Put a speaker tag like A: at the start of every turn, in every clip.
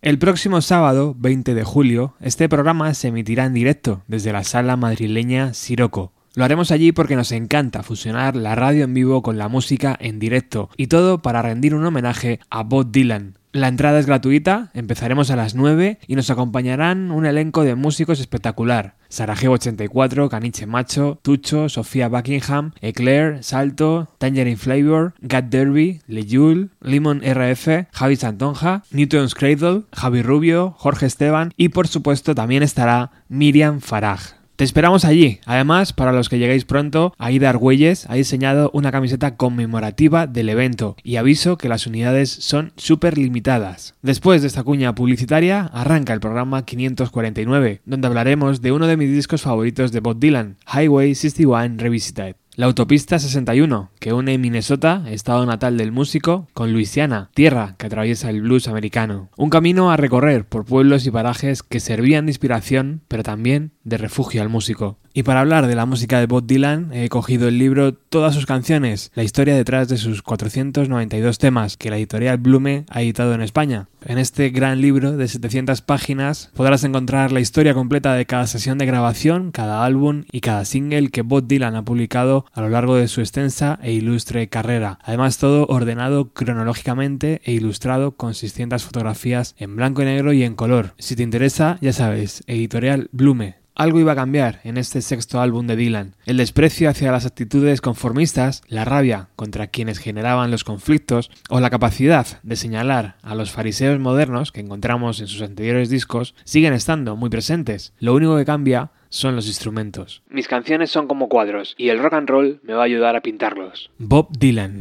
A: El próximo sábado, 20 de julio, este programa se emitirá en directo desde la sala madrileña Siroco. Lo haremos allí porque nos encanta fusionar la radio en vivo con la música en directo y todo para rendir un homenaje a Bob Dylan, la entrada es gratuita, empezaremos a las 9 y nos acompañarán un elenco de músicos espectacular. Sarajevo 84, Caniche Macho, Tucho, Sofía Buckingham, Eclair, Salto, Tangerine Flavor, Gat Derby, Lejul, Limon RF, Javi Santonja, Newton's Cradle, Javi Rubio, Jorge Esteban y por supuesto también estará Miriam Faraj. Te esperamos allí. Además, para los que lleguéis pronto, Aida Argüelles ha diseñado una camiseta conmemorativa del evento y aviso que las unidades son súper limitadas. Después de esta cuña publicitaria, arranca el programa 549, donde hablaremos de uno de mis discos favoritos de Bob Dylan, Highway 61 Revisited. La autopista 61, que une Minnesota, estado natal del músico, con Luisiana, tierra que atraviesa el blues americano. Un camino a recorrer por pueblos y parajes que servían de inspiración, pero también de refugio al músico. Y para hablar de la música de Bob Dylan, he cogido el libro Todas sus canciones, la historia detrás de sus 492 temas que la editorial Blume ha editado en España. En este gran libro de 700 páginas podrás encontrar la historia completa de cada sesión de grabación, cada álbum y cada single que Bob Dylan ha publicado a lo largo de su extensa e ilustre carrera. Además todo ordenado cronológicamente e ilustrado con 600 fotografías en blanco y negro y en color. Si te interesa, ya sabes, editorial Blume. Algo iba a cambiar en este sexto álbum de Dylan. El desprecio hacia las actitudes conformistas, la rabia contra quienes generaban los conflictos o la capacidad de señalar a los fariseos modernos que encontramos en sus anteriores discos siguen estando muy presentes. Lo único que cambia son los instrumentos. Mis canciones son como cuadros y el rock and roll me va a ayudar a pintarlos. Bob Dylan.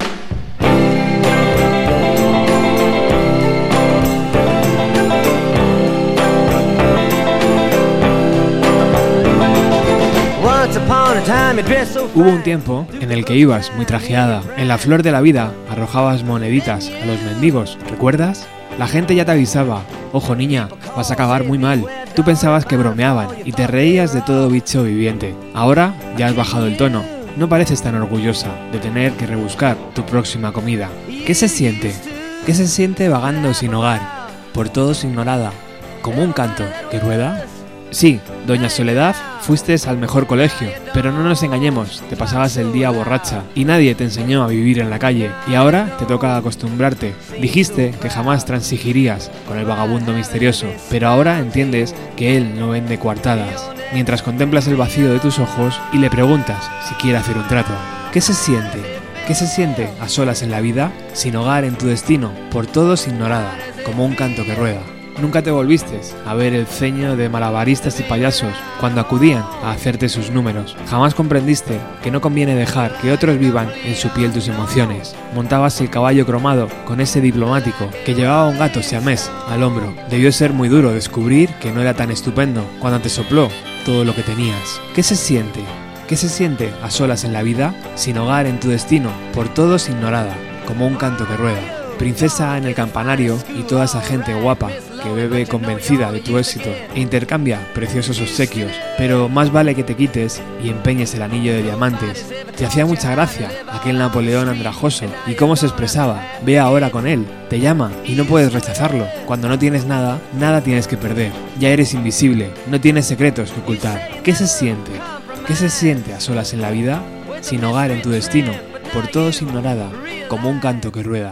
A: Hubo un tiempo en el que ibas muy trajeada. En la flor de la vida arrojabas moneditas a los mendigos, ¿recuerdas? La gente ya te avisaba, ojo niña, vas a acabar muy mal. Tú pensabas que bromeaban y te reías de todo bicho viviente. Ahora ya has bajado el tono. No pareces tan orgullosa de tener que rebuscar tu próxima comida. ¿Qué se siente? ¿Qué se siente vagando sin hogar, por todos ignorada, como un canto que rueda? Sí, doña Soledad, fuiste al mejor colegio, pero no nos engañemos, te pasabas el día borracha y nadie te enseñó a vivir en la calle y ahora te toca acostumbrarte. Dijiste que jamás transigirías con el vagabundo misterioso, pero ahora entiendes que él no vende coartadas. Mientras contemplas el vacío de tus ojos y le preguntas si quiere hacer un trato. ¿Qué se siente? ¿Qué se siente a solas en la vida, sin hogar en tu destino, por todos ignorada, como un canto que rueda? Nunca te volviste a ver el ceño de malabaristas y payasos cuando acudían a hacerte sus números. Jamás comprendiste que no conviene dejar que otros vivan en su piel tus emociones. Montabas el caballo cromado con ese diplomático que llevaba un gato siamés al hombro. Debió ser muy duro descubrir que no era tan estupendo cuando te sopló todo lo que tenías. ¿Qué se siente? ¿Qué se siente a solas en la vida, sin hogar en tu destino, por todos ignorada, como un canto que rueda? Princesa en el campanario y toda esa gente guapa que bebe convencida de tu éxito e intercambia preciosos obsequios, pero más vale que te quites y empeñes el anillo de diamantes. Te hacía mucha gracia aquel Napoleón andrajoso y cómo se expresaba. Ve ahora con él, te llama y no puedes rechazarlo. Cuando no tienes nada, nada tienes que perder. Ya eres invisible, no tienes secretos que ocultar. ¿Qué se siente? ¿Qué se siente a solas en la vida? Sin hogar en tu destino, por todos ignorada, como un canto que rueda.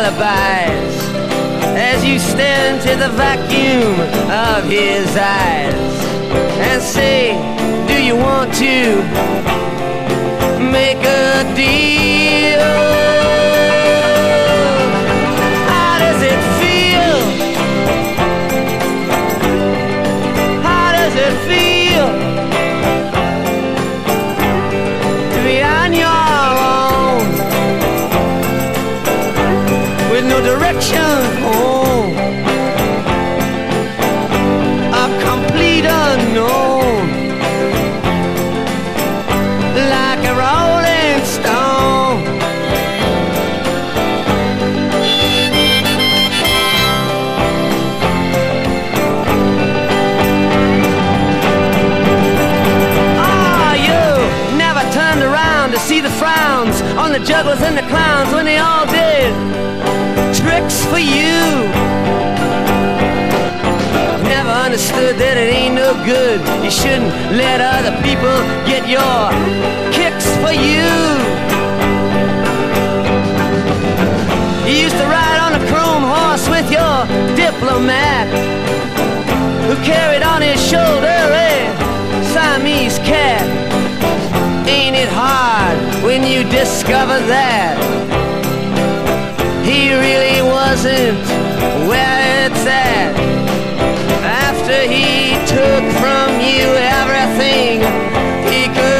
B: alibis as you stare into the vacuum of his eyes and say, Do you want to make a deal? Jugglers and the clowns when they all did tricks for you. Never understood that it ain't no good. You shouldn't let other people get your kicks for you. You used to ride on a chrome horse with your diplomat who carried on his shoulder a Siamese cat. Ain't it hard when you discover that he really wasn't where it's at? After he took from you everything he could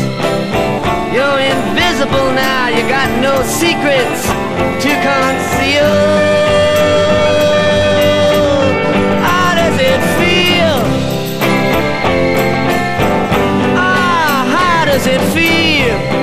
B: You're now, you got no secrets to conceal. How does it feel? Ah, how does it feel?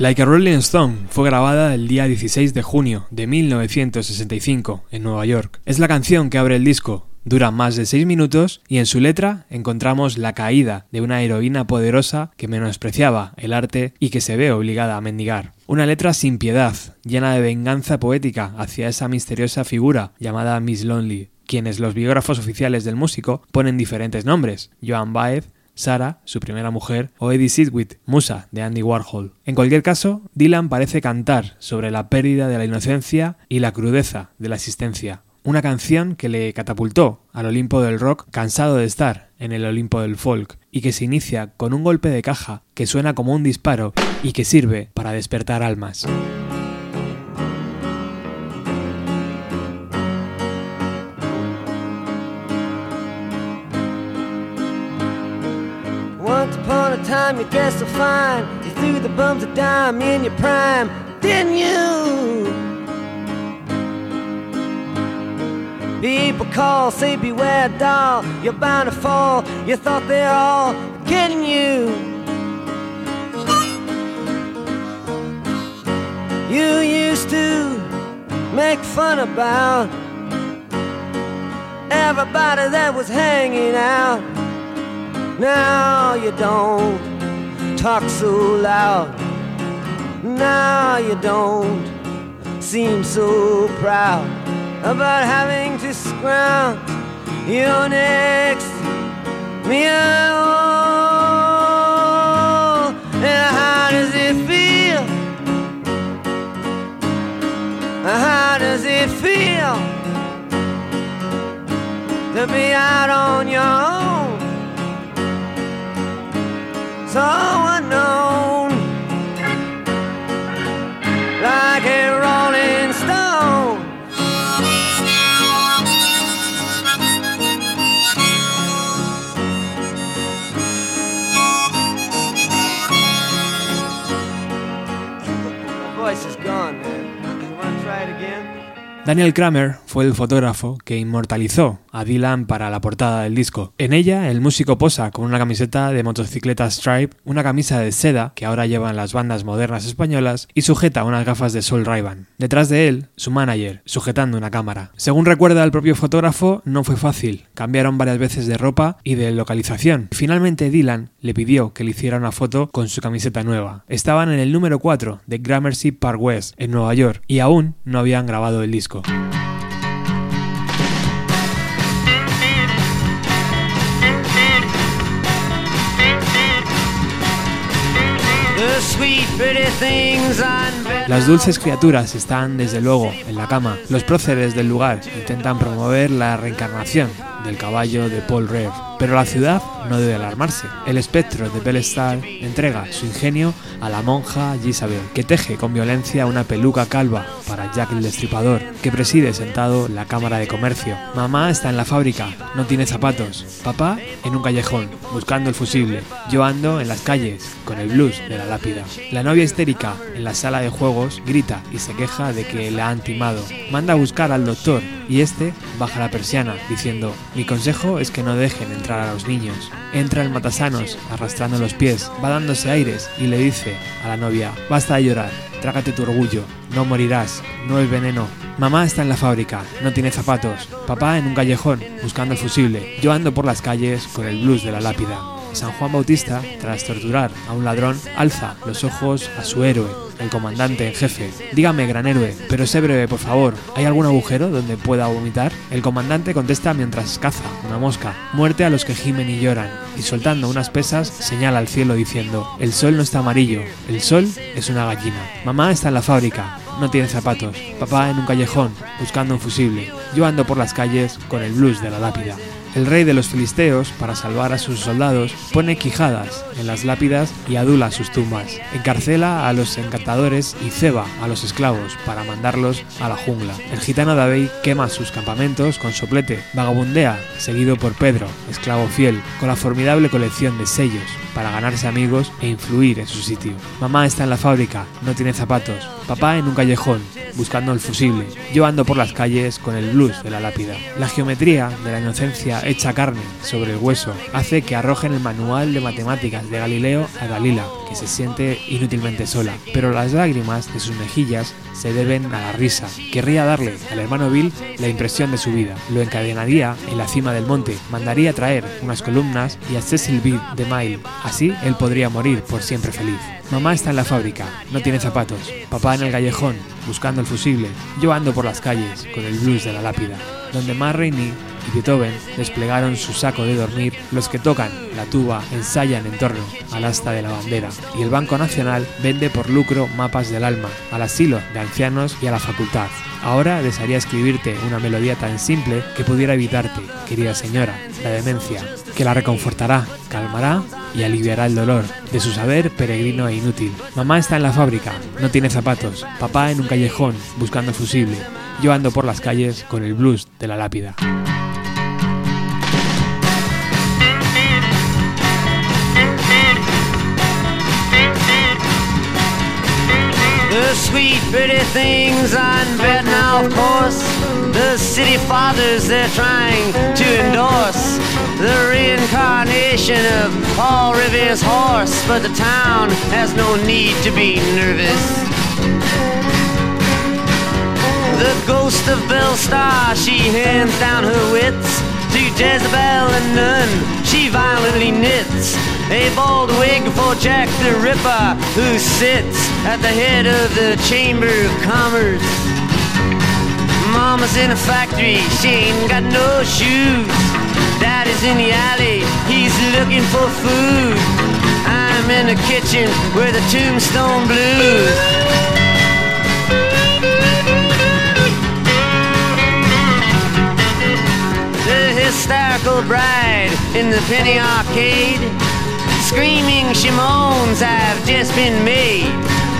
B: Like a Rolling Stone
A: fue grabada el día 16 de junio de 1965 en Nueva York. Es la canción que abre el disco, dura más de 6 minutos y en su letra encontramos la caída de una heroína poderosa que menospreciaba el arte y que se ve obligada a mendigar. Una letra sin piedad, llena de venganza poética hacia esa misteriosa figura llamada Miss Lonely, quienes los biógrafos oficiales del músico ponen diferentes nombres, Joan Baez, Sara, su primera mujer, o Eddie Sidwick, musa de Andy Warhol. En cualquier caso, Dylan parece cantar sobre la pérdida de la inocencia y la crudeza de la existencia. Una canción que le catapultó al Olimpo del rock cansado de estar en el Olimpo del folk y que se inicia con un golpe de caja que suena como un disparo y que sirve para despertar almas.
B: Time you dressed so fine. You threw the bums a dime in your prime, didn't you? People call, say beware, doll. You're bound to fall. You thought they're all getting you. You used to make fun about everybody that was hanging out. Now you don't talk so loud. Now you don't seem so proud about having to scrounge your next meal. And how does it feel? How does it feel to be out on your own? So I know.
A: Daniel Kramer fue el fotógrafo que inmortalizó a Dylan para la portada del disco. En ella, el músico posa con una camiseta de motocicleta Stripe, una camisa de seda que ahora llevan las bandas modernas españolas y sujeta unas gafas de sol ray Detrás de él, su manager, sujetando una cámara. Según recuerda el propio fotógrafo, no fue fácil. Cambiaron varias veces de ropa y de localización. Finalmente, Dylan le pidió que le hiciera una foto con su camiseta nueva. Estaban en el número 4 de Gramercy Park West, en Nueva York, y aún no habían grabado el disco. Las dulces criaturas están desde luego en la cama. Los próceres del lugar intentan promover la reencarnación del caballo de Paul Revere. Pero la ciudad no debe alarmarse. El espectro de Bellestar entrega su ingenio a la monja Gisabel, que teje con violencia una peluca calva para Jack el Destripador, que preside sentado la Cámara de Comercio. Mamá está en la fábrica, no tiene zapatos. Papá en un callejón, buscando el fusible. Yo ando en las calles, con el blues de la lápida. La novia histérica, en la sala de juegos, grita y se queja de que la han timado. Manda a buscar al doctor y este baja la persiana, diciendo, mi consejo es que no dejen entrar a los niños. Entra el matasanos, arrastrando los pies, va dándose aires y le dice a la novia, basta de llorar, trágate tu orgullo, no morirás, no es veneno. Mamá está en la fábrica, no tiene zapatos. Papá en un callejón, buscando el fusible. Yo ando por las calles con el blues de la lápida. San Juan Bautista, tras torturar a un ladrón, alza los ojos a su héroe, el comandante en jefe. Dígame, gran héroe, pero sé breve, por favor. ¿Hay algún agujero donde pueda vomitar? El comandante contesta mientras caza una mosca. Muerte a los que gimen y lloran. Y soltando unas pesas, señala al cielo diciendo, el sol no está amarillo, el sol es una gallina. Mamá está en la fábrica, no tiene zapatos. Papá en un callejón, buscando un fusible. Yo ando por las calles con el blues de la lápida. El rey de los filisteos, para salvar a sus soldados, pone quijadas en las lápidas y adula sus tumbas. Encarcela a los encantadores y ceba a los esclavos para mandarlos a la jungla. El gitano David quema sus campamentos con soplete. Vagabundea, seguido por Pedro, esclavo fiel, con la formidable colección de sellos para ganarse amigos e influir en su sitio. Mamá está en la fábrica, no tiene zapatos. Papá en un callejón, buscando el fusible. Yo ando por las calles con el blues de la lápida. La geometría de la inocencia hecha carne sobre el hueso hace que arrojen el manual de matemáticas de Galileo a Dalila, que se siente inútilmente sola. Pero las lágrimas de sus mejillas se deben a la risa. Querría darle al hermano Bill la impresión de su vida. Lo encadenaría en la cima del monte, mandaría traer unas columnas y a Cecil B. de Mile. Así él podría morir por siempre feliz. Mamá está en la fábrica, no tiene zapatos. Papá en el callejón, buscando el fusible. Yo ando por las calles con el blues de la lápida. Donde más Rainey Beethoven desplegaron su saco de dormir, los que tocan la tuba ensayan en torno al asta de la bandera y el Banco Nacional vende por lucro mapas del alma al asilo de ancianos y a la facultad. Ahora desearía escribirte una melodía tan simple que pudiera evitarte, querida señora, la demencia, que la reconfortará, calmará y aliviará el dolor de su saber peregrino e inútil. Mamá está en la fábrica, no tiene zapatos, papá en un callejón buscando fusible, yo ando por las calles con el blues de la lápida.
B: Sweet, pretty things bed now, of course. The city fathers they're trying to endorse. The reincarnation of Paul Revere's horse. But the town has no need to be nervous. The ghost of Belle Star, she hands down her wits to Jezebel and Nun. She violently knits a bald wig for Jack the Ripper, who sits at the head of the Chamber of Commerce. Mama's in a factory, she ain't got no shoes. Daddy's in the alley, he's looking for food. I'm in the kitchen where the tombstone blues. The hysterical bride in the penny arcade Screaming she moans have just been made.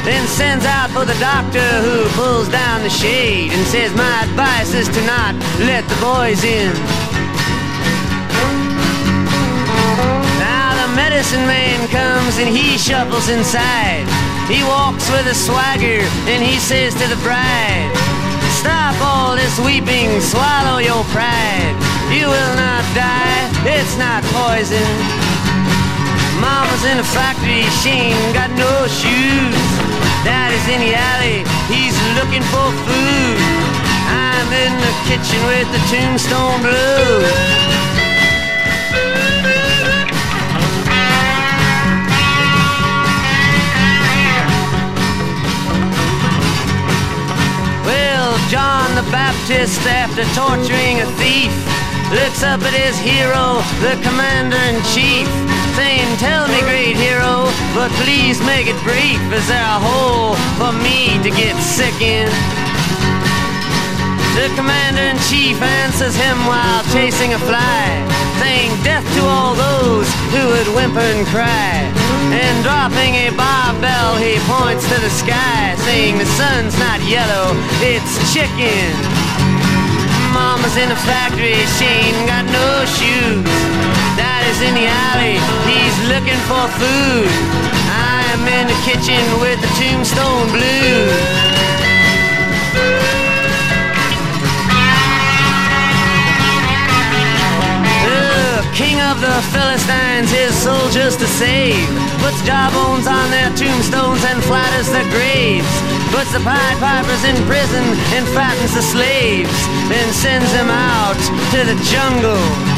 B: Then sends out for the doctor who pulls down the shade And says my advice is to not let the boys in. Now the medicine man comes and he shuffles inside. He walks with a swagger and he says to the bride Stop all this weeping, swallow your pride. You will not die, it's not poison Mama's in a factory, she ain't got no shoes. Daddy's in the alley, he's looking for food. I'm in the kitchen with the tombstone blues. John the Baptist, after torturing a thief, looks up at his hero, the commander in chief, saying, Tell me, great hero, but please make it brief. Is there a hole for me to get sick in? The commander in chief answers him while chasing a fly, saying, Death to all those who would whimper and cry. And dropping a barbell, he points to the sky, saying, The sun's not yellow, it's chicken. Mama's in a factory, she ain't got no shoes. Daddy's in the alley, he's looking for food. I'm in the kitchen with the tombstone blues. King of the Philistines, his soldiers to save. Puts jawbones on their tombstones and flatters their graves. Puts the Pied Pipers in prison and fattens the slaves. Then sends them out to the jungle.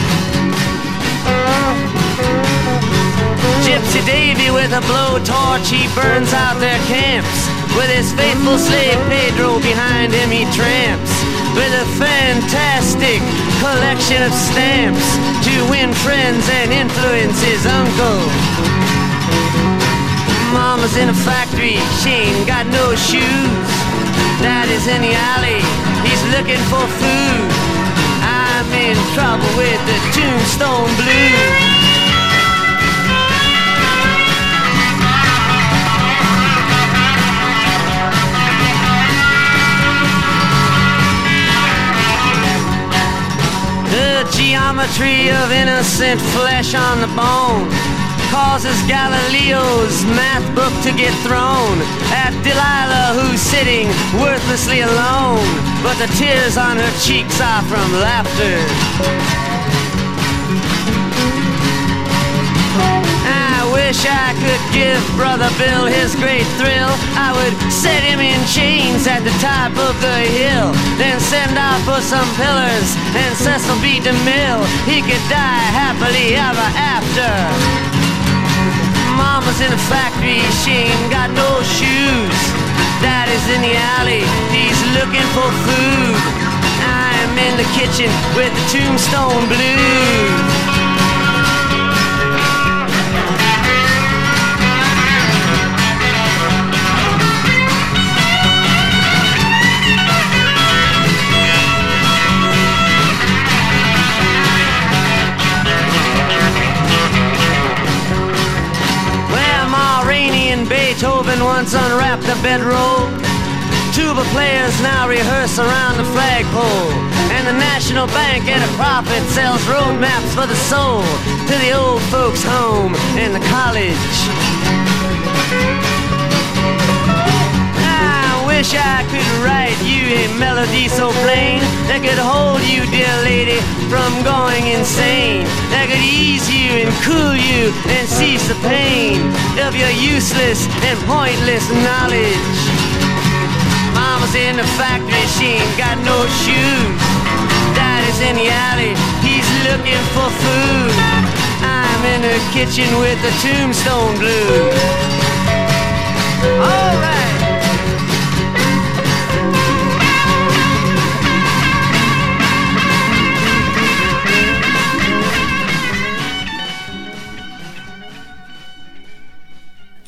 B: Gypsy Davy with a blowtorch, he burns out their camps. With his faithful slave Pedro behind him, he tramps. With a fantastic collection of stamps to win friends and influence his uncle. Mama's in a factory, she ain't got no shoes. Daddy's in the alley, he's looking for food. Trouble with the tombstone blues. The geometry of innocent flesh on the bone causes Galileo's math book to get thrown at Delilah, who's sitting worthlessly alone. But the tears on her cheeks are from laughter. I wish I could give Brother Bill his great thrill. I would set him in chains at the top of the hill, then send off for some pillars and Cecil B. DeMille. He could die happily ever after. Mama's in a factory, she ain't got no shoes. Daddy's in the alley, he's looking for food. I'm in the kitchen with the tombstone blues. Once unwrapped the bedroll. Tuba players now rehearse around the flagpole. And the National Bank at a profit sells road maps for the soul to the old folks' home and the college. Wish I could write you a melody so plain that could hold you, dear lady, from going insane. That could ease you and cool you and cease the pain of your useless and pointless knowledge. Mama's in the factory, she ain't got no shoes. Daddy's in the alley, he's looking for food. I'm in the kitchen with the tombstone blues. Alright.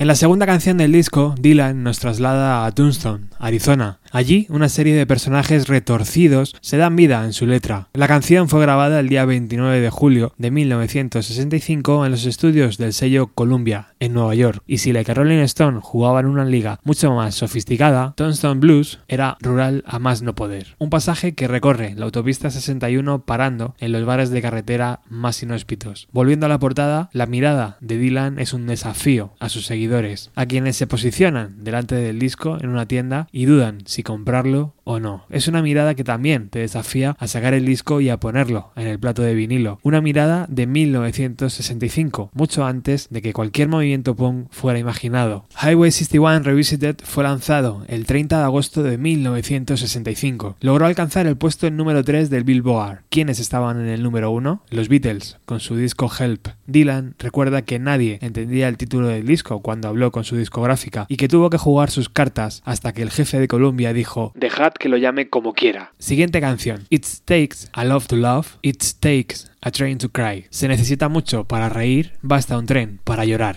A: En la segunda canción del disco, Dylan nos traslada a Tombstone, Arizona, Allí, una serie de personajes retorcidos se dan vida en su letra. La canción fue grabada el día 29 de julio de 1965 en los estudios del sello Columbia, en Nueva York, y si la que Stone jugaba en una liga mucho más sofisticada, Tombstone Blues era rural a más no poder. Un pasaje que recorre la autopista 61 parando en los bares de carretera más inhóspitos. Volviendo a la portada, la mirada de Dylan es un desafío a sus seguidores, a quienes se posicionan delante del disco en una tienda y dudan si comprarlo o no. Es una mirada que también te desafía a sacar el disco y a ponerlo en el plato de vinilo. Una mirada de 1965, mucho antes de que cualquier movimiento punk fuera imaginado. Highway 61 Revisited fue lanzado el 30 de agosto de 1965. Logró alcanzar el puesto en número 3 del Billboard. ¿Quiénes estaban en el número 1? Los Beatles, con su disco Help. Dylan recuerda que nadie entendía el título del disco cuando habló con su discográfica y que tuvo que jugar sus cartas hasta que el jefe de Columbia dijo Dejad que lo llame como quiera. Siguiente canción. It takes a love to love. It takes a train to cry. Se necesita mucho para reír, basta un tren para llorar.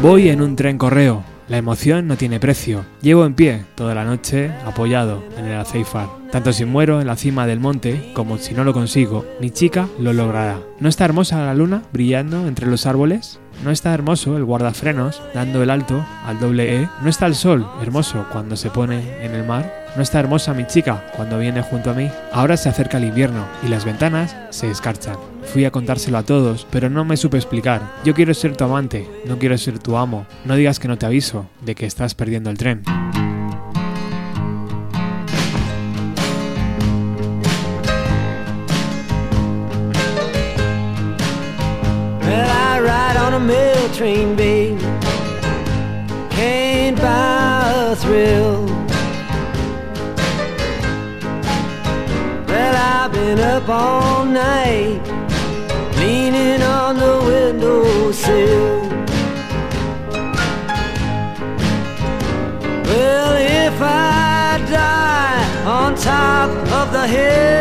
A: Voy en un tren correo la emoción no tiene precio. Llevo en pie toda la noche apoyado en el aceifar. Tanto si muero en la cima del monte como si no lo consigo, mi chica lo logrará. ¿No está hermosa la luna brillando entre los árboles? ¿No está hermoso el guardafrenos dando el alto al doble E? ¿No está el sol hermoso cuando se pone en el mar? ¿No está hermosa mi chica cuando viene junto a mí? Ahora se acerca el invierno y las ventanas se escarchan. Fui a contárselo a todos, pero no me supe explicar. Yo quiero ser tu amante, no quiero ser tu amo. No digas que no te aviso de que estás perdiendo el tren. I've been up all night, leaning on the windowsill. Well, if I die on top of the hill.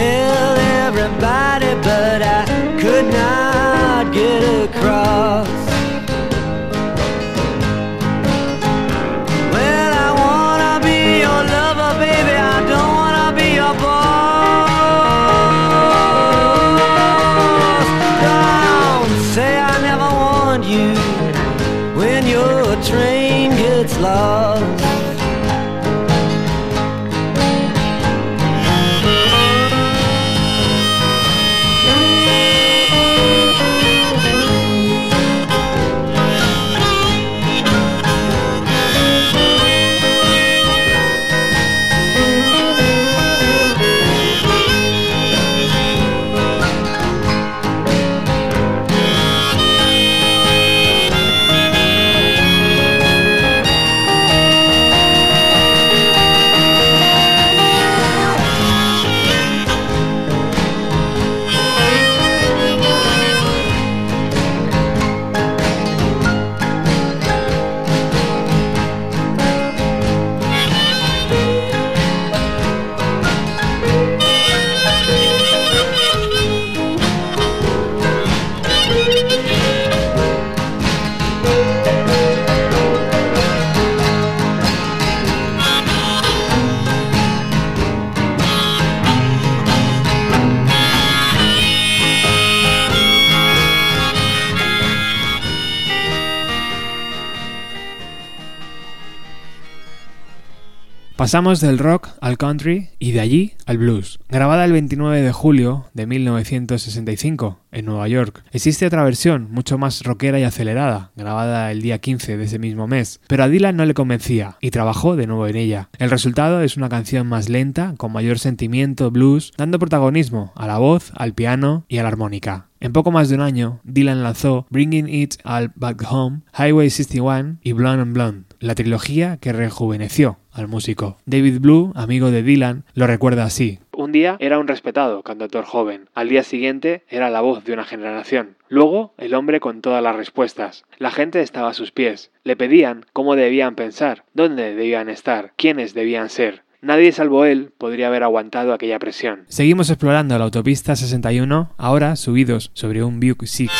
B: Tell everybody,
A: Pasamos del rock al country y de allí al blues. Grabada el 29 de julio de 1965 en Nueva York. Existe otra versión, mucho más rockera y acelerada, grabada el día 15 de ese mismo mes, pero a Dylan no le convencía y trabajó de nuevo en ella. El resultado es una canción más lenta, con mayor sentimiento blues, dando protagonismo a la voz, al piano y a la armónica. En poco más de un año, Dylan lanzó Bringing It All Back Home, Highway 61 y Blonde and Blonde, la trilogía que rejuveneció al músico. David Blue, amigo de Dylan, lo recuerda así. Un día era un respetado cantautor joven, al día siguiente era la voz de una generación. Luego, el hombre con todas las respuestas. La gente estaba a sus pies. Le pedían cómo debían pensar, dónde debían estar, quiénes debían ser. Nadie salvo él podría haber aguantado aquella presión. Seguimos explorando la autopista 61, ahora subidos sobre un Buick 6.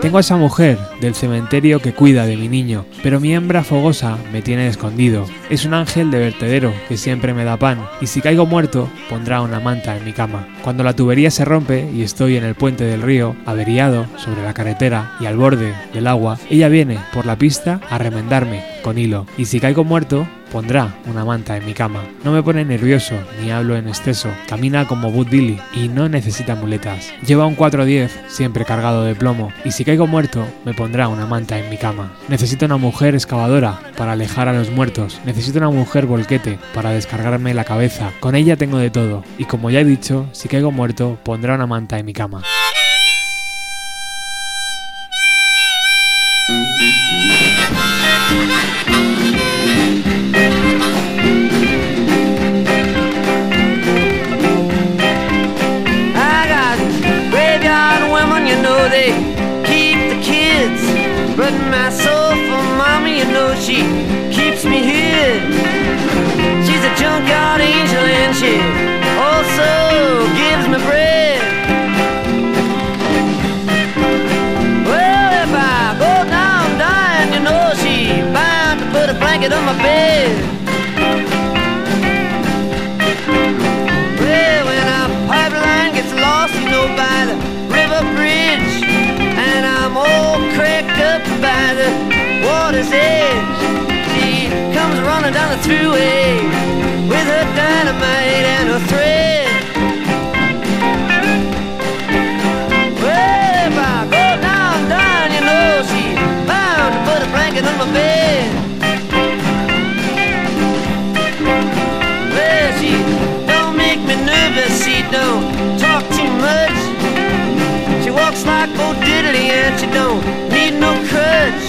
A: Tengo a esa mujer del cementerio que cuida de mi niño, pero mi hembra fogosa me tiene escondido. Es un ángel de vertedero que siempre me da pan, y si caigo muerto, pondrá una manta en mi cama. Cuando la tubería se rompe y estoy en el puente del río, averiado sobre la carretera y al borde del agua, ella viene por la pista a remendarme con hilo, y si caigo muerto, pondrá una manta en mi cama. No me pone nervioso ni hablo en exceso. Camina como Bud Billy y no necesita muletas. Lleva un 410 siempre cargado de plomo y si caigo muerto me pondrá una manta en mi cama. Necesito una mujer excavadora para alejar a los muertos. Necesito una mujer volquete para descargarme la cabeza. Con ella tengo de todo y como ya he dicho, si caigo muerto pondrá una manta en mi cama. church.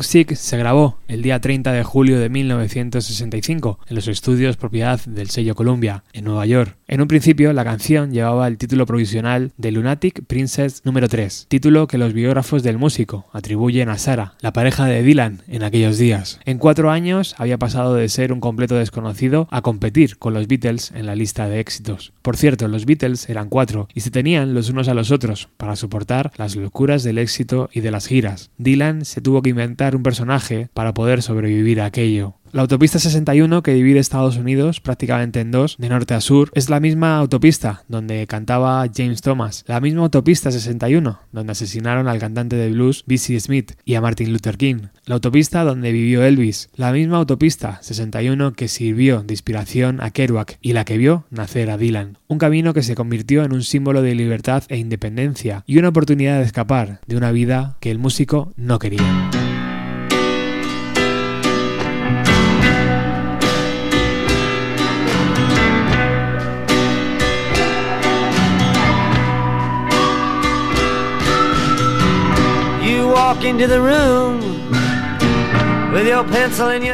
A: Sick se grabó el día 30 de julio de 1965 en los estudios propiedad del sello Columbia, en Nueva York. En un principio, la canción llevaba el título provisional de Lunatic Princess número 3, título que los biógrafos del músico atribuyen a Sarah, la pareja de Dylan en aquellos días. En cuatro años había pasado de ser un completo desconocido a competir con los Beatles en la lista de éxitos. Por cierto, los Beatles eran cuatro y se tenían los unos a los otros para soportar las locuras del éxito y de las giras. Dylan se tuvo que inventar un personaje para poder sobrevivir a aquello. La autopista 61, que divide Estados Unidos prácticamente en dos, de norte a sur, es la misma autopista donde cantaba James Thomas, la misma autopista 61, donde asesinaron al cantante de blues B.C. Smith y a Martin Luther King, la autopista donde vivió Elvis, la misma autopista 61 que sirvió de inspiración a Kerouac y la que vio nacer a Dylan, un camino que se convirtió en un símbolo de libertad e independencia y una oportunidad de escapar de una vida que el músico no quería.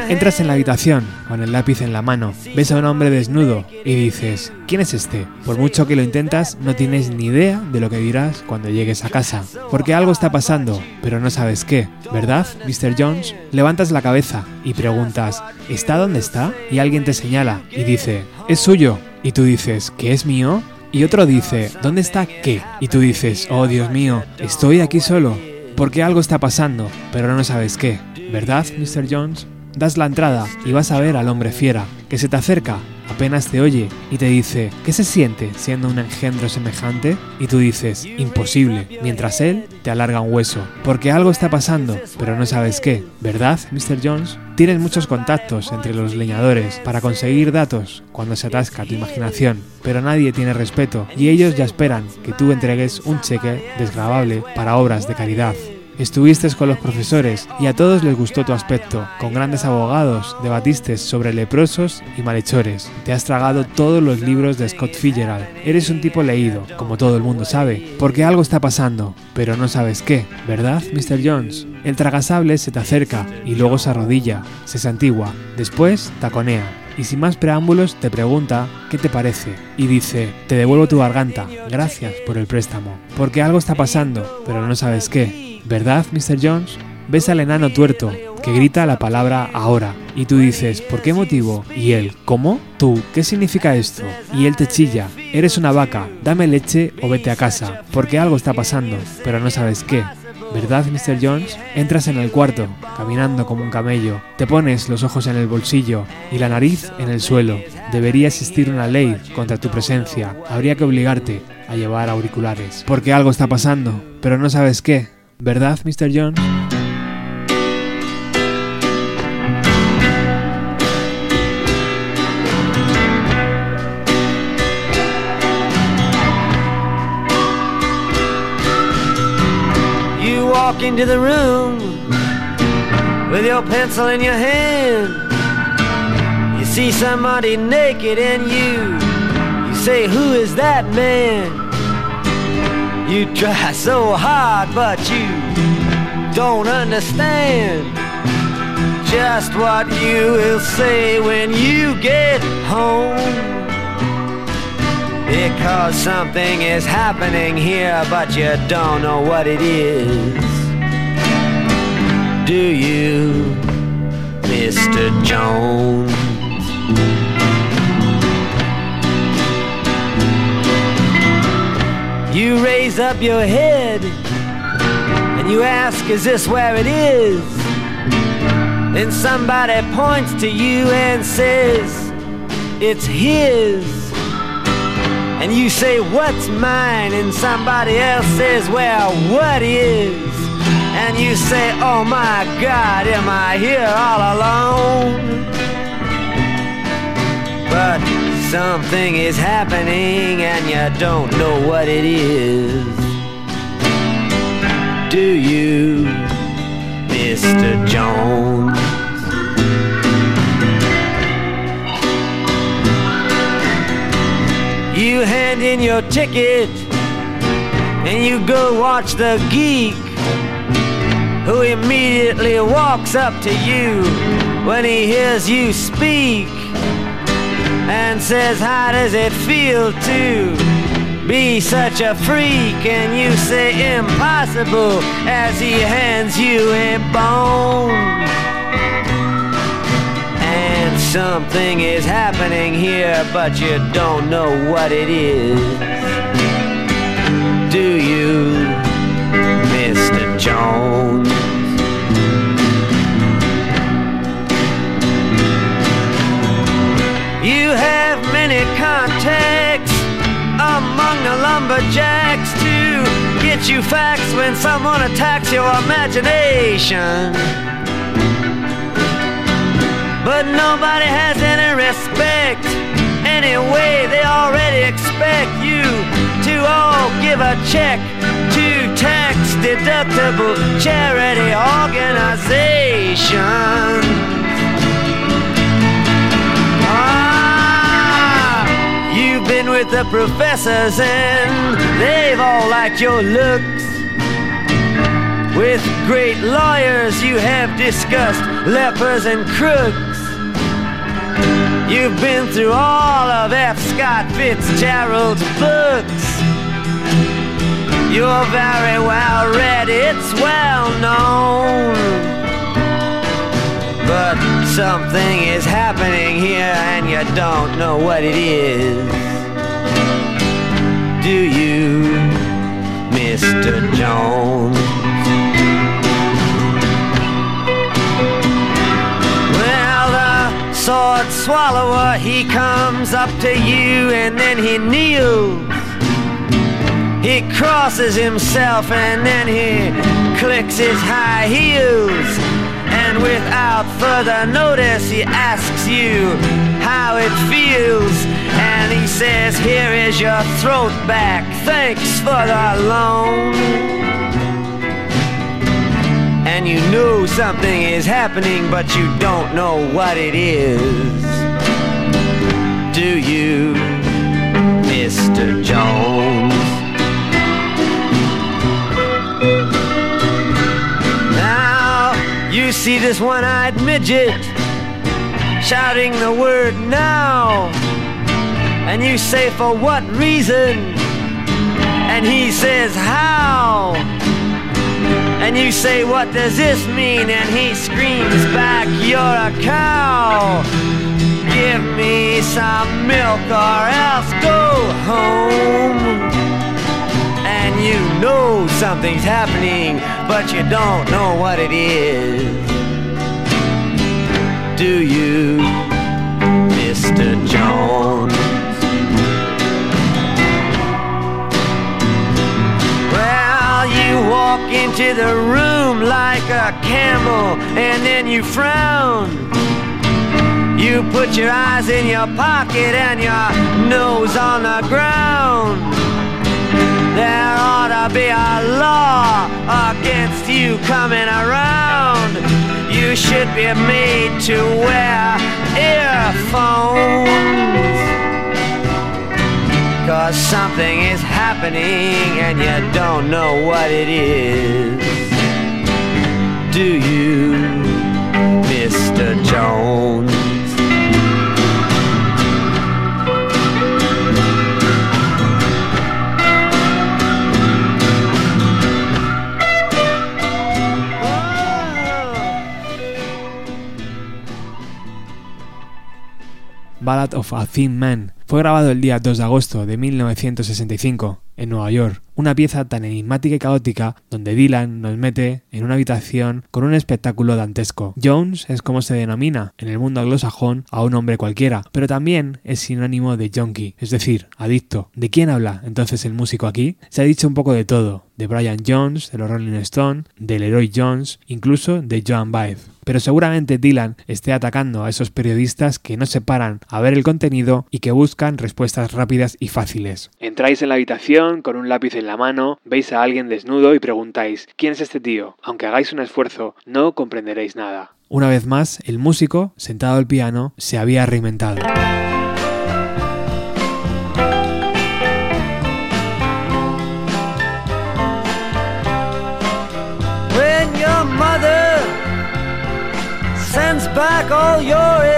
A: Entras en la habitación con el lápiz en la mano, ves a un hombre desnudo y dices, ¿quién es este? Por mucho que lo intentas, no tienes ni idea de lo que dirás cuando llegues a casa. Porque algo está pasando, pero no sabes qué, ¿verdad, Mr. Jones? Levantas la cabeza y preguntas, ¿está donde está? Y alguien te señala y dice, es suyo. Y tú dices, ¿qué es mío? Y otro dice, ¿dónde está qué? Y tú dices, oh Dios mío, estoy aquí solo. Porque algo está pasando, pero no sabes qué. ¿Verdad, Mr. Jones? Das la entrada y vas a ver al hombre fiera, que se te acerca, apenas te oye y te dice, ¿qué se siente siendo un engendro semejante? Y tú dices, imposible, mientras él te alarga un hueso. Porque algo está pasando, pero no sabes qué. ¿Verdad, Mr. Jones? Tienes muchos contactos entre los leñadores para conseguir datos cuando se atasca tu imaginación, pero nadie tiene respeto y ellos ya esperan que tú entregues un cheque desgravable para obras de caridad. Estuviste con los profesores y a todos les gustó tu aspecto. Con grandes abogados debatiste sobre leprosos y malhechores. Te has tragado todos los libros de Scott Fitzgerald. Eres un tipo leído, como todo el mundo sabe, porque algo está pasando, pero no sabes qué, ¿verdad, Mr. Jones? El tragasable se te acerca y luego se arrodilla, se santigua, después taconea y sin más preámbulos te pregunta qué te parece y dice, te devuelvo tu garganta, gracias por el préstamo, porque algo está pasando, pero no sabes qué. ¿Verdad, Mr. Jones? Ves al enano tuerto, que grita la palabra ahora, y tú dices, ¿por qué motivo? Y él, ¿cómo? Tú, ¿qué significa esto? Y él te chilla, eres una vaca, dame leche o vete a casa, porque algo está pasando, pero no sabes qué. ¿Verdad, Mr. Jones? Entras en el cuarto, caminando como un camello. Te pones los ojos en el bolsillo y la nariz en el suelo. Debería existir una ley contra tu presencia. Habría que obligarte a llevar auriculares, porque algo está pasando, pero no sabes qué, ¿verdad, Mr. Jones?
B: Walk into the room with your pencil in your hand. You see somebody naked and you you say, Who is that man? You try so hard, but you don't understand just what you will say when you get home. Because something is happening here, but you don't know what it is. Do you, Mr. Jones? You raise up your head and you ask, Is this where it is? Then somebody points to you and says, It's his. And you say, What's mine? And somebody else says, Well, what is? And you say, Oh my God, am I here all alone? But something is happening and you don't know what it is. Do you, Mr. Jones? You hand in your ticket and you go watch the geek who immediately walks up to you when he hears you speak and says, How does it feel to be such a freak? And you say, Impossible, as he hands you a bone. And something is happening here, but you don't know what it is. Do you, Mr. Jones? Many contacts among the lumberjacks to get you facts when someone attacks your imagination. But nobody has any respect. Anyway, they already expect you to all give a check to tax deductible charity organization. You've been with the professors and they've all liked your looks. With great lawyers, you have discussed lepers and crooks. You've been through all of F. Scott Fitzgerald's books. You're very well read, it's well known. But something is happening here and you don't know what it is. Do you, Mr. Jones? Well, the sword swallower, he comes up to you and then he kneels. He crosses himself and then he clicks his high heels. And without further notice, he asks you how it feels. And he says, Here is your throat back. Thanks for the loan. And you know something is happening, but you don't know what it is. Do you, Mr. Jones? Now you see this one-eyed midget shouting the word now. And you say, for what reason? And he says, how? And you say, what does this mean? And he screams back, you're a cow. Give me some milk or else go home. And you know something's happening, but you don't know what it is. Do you, Mr. Jones? into the room like a camel and then you frown. You put your eyes in your pocket and your nose on the ground. There ought to be a law against you coming around. You should be made to wear earphones. Cause something is happening and you don't know what it is. Do you, Mr. Jones?
A: Ballad of a Thin Man fue grabado el día 2 de agosto de 1965 en Nueva York, una pieza tan enigmática y caótica donde Dylan nos mete en una habitación con un espectáculo dantesco. Jones es como se denomina en el mundo anglosajón a un hombre cualquiera, pero también es sinónimo de junkie, es decir, adicto. ¿De quién habla entonces el músico aquí? Se ha dicho un poco de todo, de Brian Jones, de los Rolling Stones, de Leroy Jones, incluso de Joan Baez. Pero seguramente Dylan esté atacando a esos periodistas que no se paran a ver el contenido y que buscan respuestas rápidas y fáciles. Entráis en la habitación con un lápiz en la mano, veis a alguien desnudo y preguntáis ¿quién es este tío? Aunque hagáis un esfuerzo, no comprenderéis nada. Una vez más, el músico, sentado al piano, se había reinventado.
B: When your mother sends back all your invitations.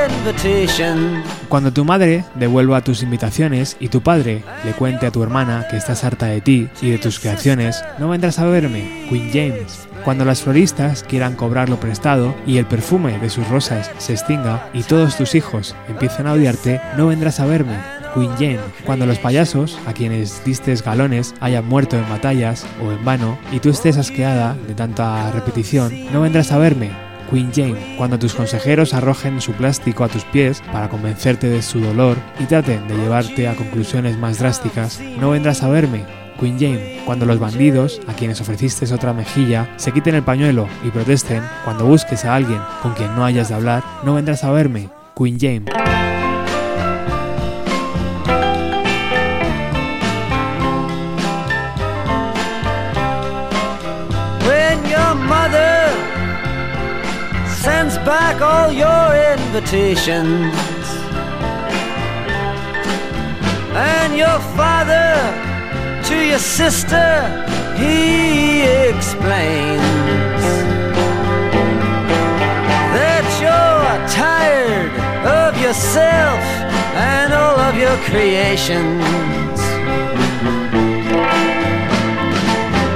A: Cuando tu madre devuelva tus invitaciones y tu padre le cuente a tu hermana que estás harta de ti y de tus creaciones, no vendrás a verme, Queen James. Cuando las floristas quieran cobrar lo prestado y el perfume de sus rosas se extinga y todos tus hijos empiecen a odiarte, no vendrás a verme, Queen Jane. Cuando los payasos, a quienes distes galones, hayan muerto en batallas o en vano y tú estés asqueada de tanta repetición, no vendrás a verme, Queen Jane, cuando tus consejeros arrojen su plástico a tus pies para convencerte de su dolor y traten de llevarte a conclusiones más drásticas, no vendrás a verme, Queen Jane, cuando los bandidos, a quienes ofreciste otra mejilla, se quiten el pañuelo y protesten, cuando busques a alguien con quien no hayas de hablar, no vendrás a verme, Queen Jane.
B: Back all your invitations. And your father to your sister, he explains that you're tired of yourself and all of your creations.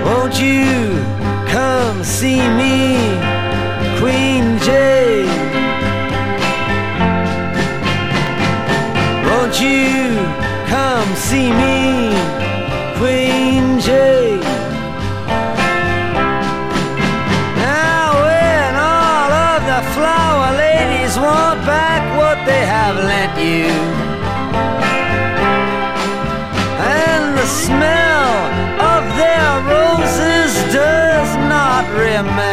B: Won't you come see me, Queen Jane? Won't you come see me, Queen Jane? Now when all of the flower ladies want back what they have lent you and the smell of their roses does not remain.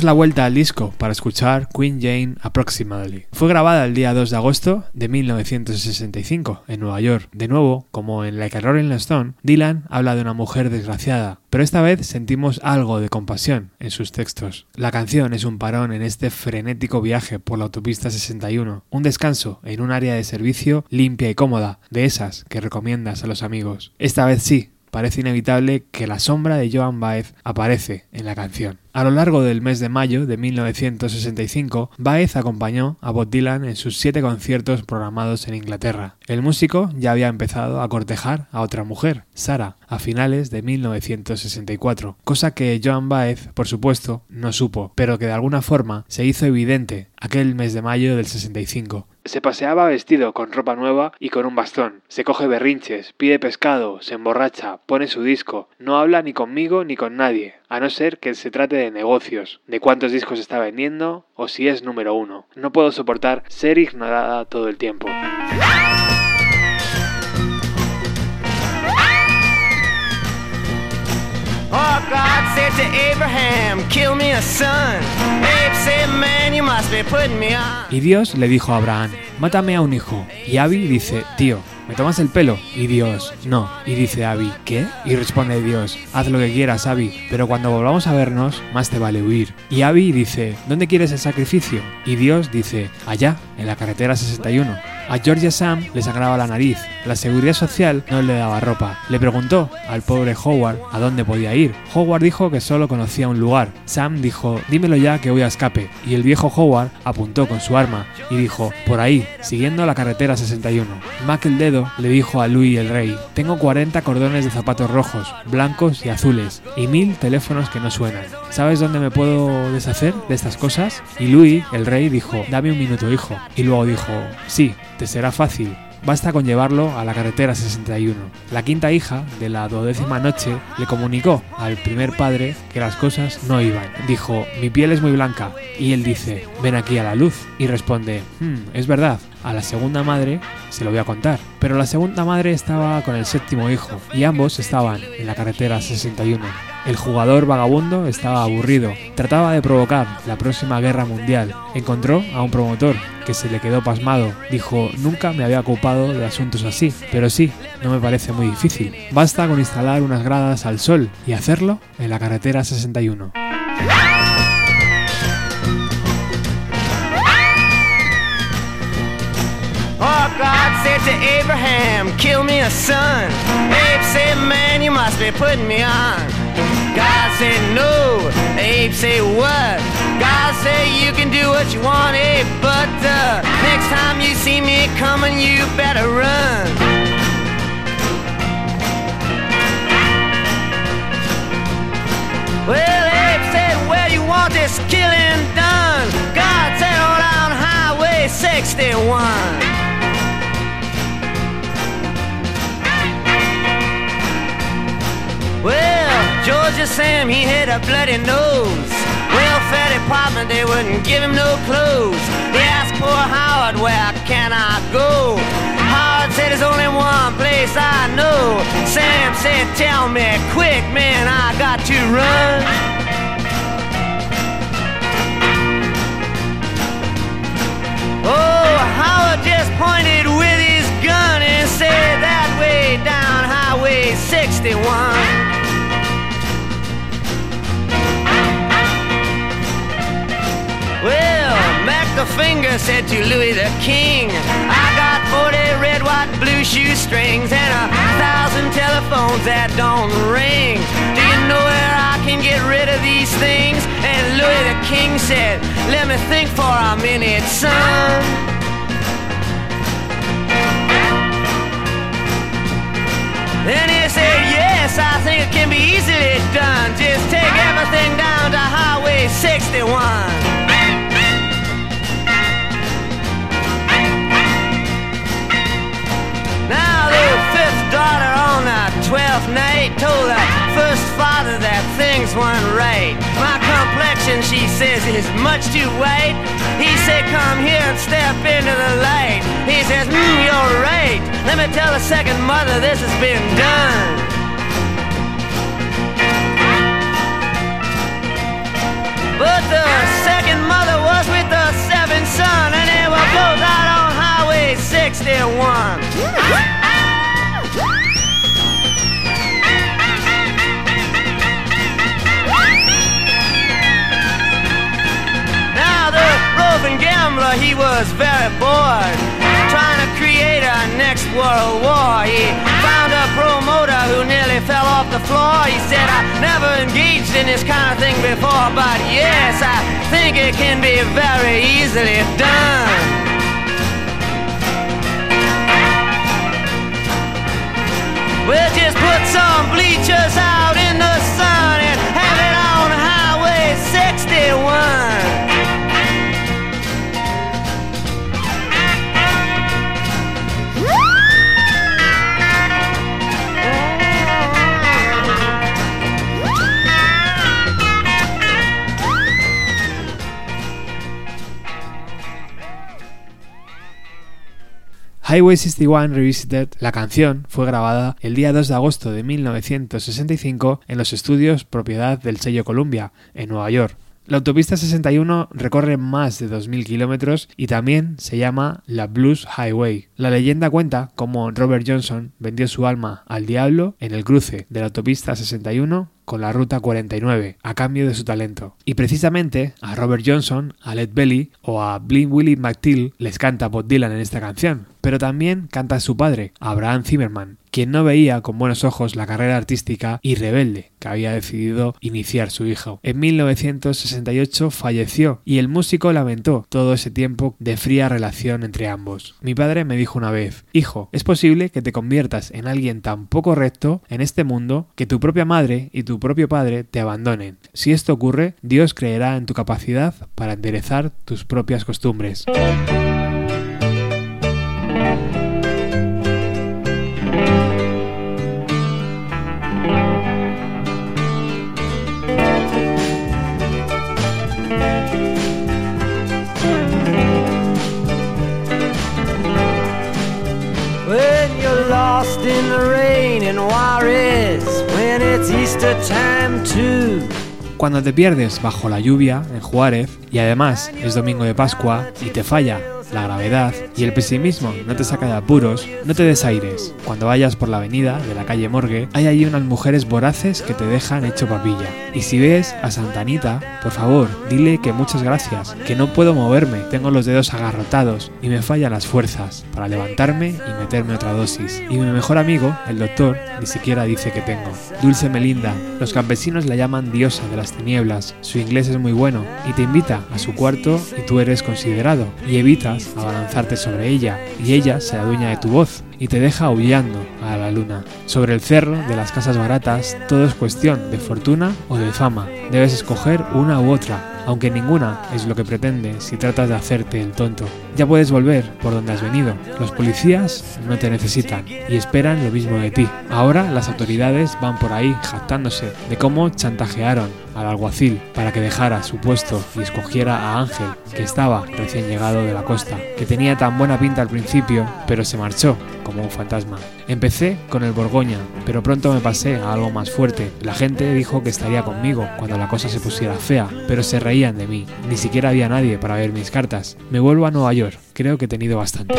A: La vuelta al disco para escuchar Queen Jane Approximately. Fue grabada el día 2 de agosto de 1965 en Nueva York. De nuevo, como en Like a Rolling Stone, Dylan habla de una mujer desgraciada, pero esta vez sentimos algo de compasión en sus textos. La canción es un parón en este frenético viaje por la autopista 61, un descanso en un área de servicio limpia y cómoda, de esas que recomiendas a los amigos. Esta vez sí, parece inevitable que la sombra de Joan Baez aparece en la canción. A lo largo del mes de mayo de 1965, Baez acompañó a Bob Dylan en sus siete conciertos programados en Inglaterra. El músico ya había empezado a cortejar a otra mujer, Sara, a finales de 1964, cosa que Joan Baez, por supuesto, no supo, pero que de alguna forma se hizo evidente aquel mes de mayo del 65. Se paseaba vestido con ropa nueva y con un bastón. Se coge berrinches, pide pescado, se emborracha, pone su disco. No habla ni conmigo ni con nadie, a no ser que se trate de negocios, de cuántos discos está vendiendo o si es número uno. No puedo soportar ser ignorada todo el tiempo.
B: Oh, God said to Abraham, kill me a son. Abe said, man, you must be putting me on.
A: Y Dios le dijo a Abraham, mátame a un hijo. Y Abby dice, tío, ¿me tomas el pelo? Y Dios, no. Y dice Abby, ¿qué? Y responde Dios, haz lo que quieras, Abby, pero cuando volvamos a vernos, más te vale huir. Y Abby dice, ¿dónde quieres el sacrificio? Y Dios dice, allá, en la carretera 61. A Georgia Sam le sangraba la nariz, la seguridad social no le daba ropa. Le preguntó al pobre Howard a dónde podía ir. Howard dijo que solo conocía un lugar. Sam dijo, dímelo ya que voy a escape. Y el viejo Howard apuntó con su arma y dijo, por ahí, siguiendo la carretera 61. Mac el dedo le dijo a Louis el rey, tengo 40 cordones de zapatos rojos, blancos y azules, y mil teléfonos que no suenan. ¿Sabes dónde me puedo deshacer de estas cosas? Y Louis, el rey, dijo, dame un minuto, hijo. Y luego dijo, sí, te será fácil. Basta con llevarlo a la carretera 61. La quinta hija de la duodécima noche le comunicó al primer padre que las cosas no iban. Dijo, mi piel es muy blanca. Y él dice, ven aquí a la luz. Y responde, hmm, es verdad, a la segunda madre se lo voy a contar. Pero la segunda madre estaba con el séptimo hijo y ambos estaban en la carretera 61. El jugador vagabundo estaba aburrido, trataba de provocar la próxima guerra mundial. Encontró a un promotor que se le quedó pasmado. Dijo, nunca me había ocupado de asuntos así, pero sí, no me parece muy difícil. Basta con instalar unas gradas al sol y hacerlo en la carretera 61.
B: To Abraham, kill me a son. Abe said, man, you must be putting me on. God said, no. Abe said, what? God said, you can do what you want, Abe, but uh, next time you see me coming, you better run. Well, Abe said, where you want this killing done? God said, on Highway 61. Well, Georgia Sam, he had a bloody nose. Welfare department, they wouldn't give him no clothes. They asked poor Howard, where can I go? Howard said, there's only one place I know. Sam said, tell me quick, man, I got to run. Oh, Howard just pointed with his gun and said that way down Highway 61. Said to Louis the King, I got 40 red, white, blue shoestrings and a thousand telephones that don't ring. Do you know where I can get rid of these things? And Louis the King said, Let me think for a minute, son. Then he said, Yes, I think it can be easily done. Just take everything down to Highway 61. Now the fifth daughter on the twelfth night told the first father that things weren't right. My complexion, she says, is much too white. He said, come here and step into the light. He says, mm, you're right. Let me tell the second mother this has been done. But the second mother was with the seventh son, and they were both 61. Now the roving gambler, he was very bored, trying to create a next world war. He found a promoter who nearly fell off the floor. He said, I never engaged in this kind of thing before, but yes, I think it can be very easily done. We'll just put some bleachers out in the sun and have it on Highway 61.
A: Highway 61 Revisited, la canción, fue grabada el día 2 de agosto de 1965 en los estudios propiedad del sello Columbia, en Nueva York. La autopista 61 recorre más de 2.000 kilómetros y también se llama la Blues Highway. La leyenda cuenta cómo Robert Johnson vendió su alma al diablo en el cruce de la autopista 61 con la Ruta 49 a cambio de su talento. Y precisamente a Robert Johnson, a Led Belly o a Blind Willie McTeal les canta Bob Dylan en esta canción. Pero también canta su padre, Abraham Zimmerman, quien no veía con buenos ojos la carrera artística y rebelde que había decidido iniciar su hijo. En 1968 falleció y el músico lamentó todo ese tiempo de fría relación entre ambos. Mi padre me dijo una vez, hijo, es posible que te conviertas en alguien tan poco recto en este mundo que tu propia madre y tu propio padre te abandonen. Si esto ocurre, Dios creerá en tu capacidad para enderezar tus propias costumbres. Cuando te pierdes bajo la lluvia en Juárez y además es domingo de Pascua y te falla la gravedad y el pesimismo no te saca de apuros, no te des aires. Cuando vayas por la avenida de la calle Morgue, hay allí unas mujeres voraces que te dejan hecho papilla. Y si ves a Santanita, por favor, dile que muchas gracias, que no puedo moverme, tengo los dedos agarrotados y me fallan las fuerzas para levantarme y meterme otra dosis. Y mi mejor amigo, el doctor, ni siquiera dice que tengo. Dulce Melinda, los campesinos la llaman diosa de las tinieblas, su inglés es muy bueno y te invita a su cuarto y tú eres considerado y evitas a abalanzarte sobre ella, y ella se adueña de tu voz y te deja aullando a la luna. Sobre el cerro de las casas baratas, todo es cuestión de fortuna o de fama. Debes escoger una u otra, aunque ninguna es lo que pretende si tratas de hacerte el tonto. Ya puedes volver por donde has venido. Los policías no te necesitan y esperan lo mismo de ti. Ahora las autoridades van por ahí jactándose de cómo chantajearon al alguacil para que dejara su puesto y escogiera a Ángel, que estaba recién llegado de la costa, que tenía tan buena pinta al principio, pero se marchó como un fantasma. Empecé con el Borgoña, pero pronto me pasé a algo más fuerte. La gente dijo que estaría conmigo cuando la cosa se pusiera fea, pero se reían de mí. Ni siquiera había nadie para ver mis cartas. Me vuelvo a Nueva York. Creo que he tenido bastante.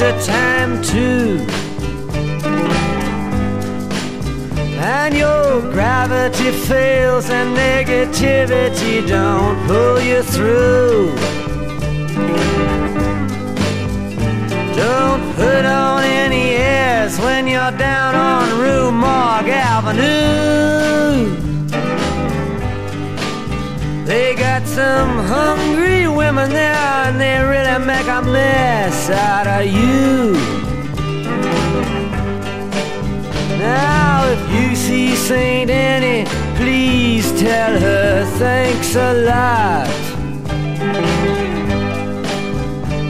B: Easter time too. And your gravity fails and negativity don't pull you through. Don't put on any airs when you're down on Rue Morgue Avenue. They got some hungry women there and they really make a mess out of you. Now, if you see Saint Annie, please tell her thanks a lot.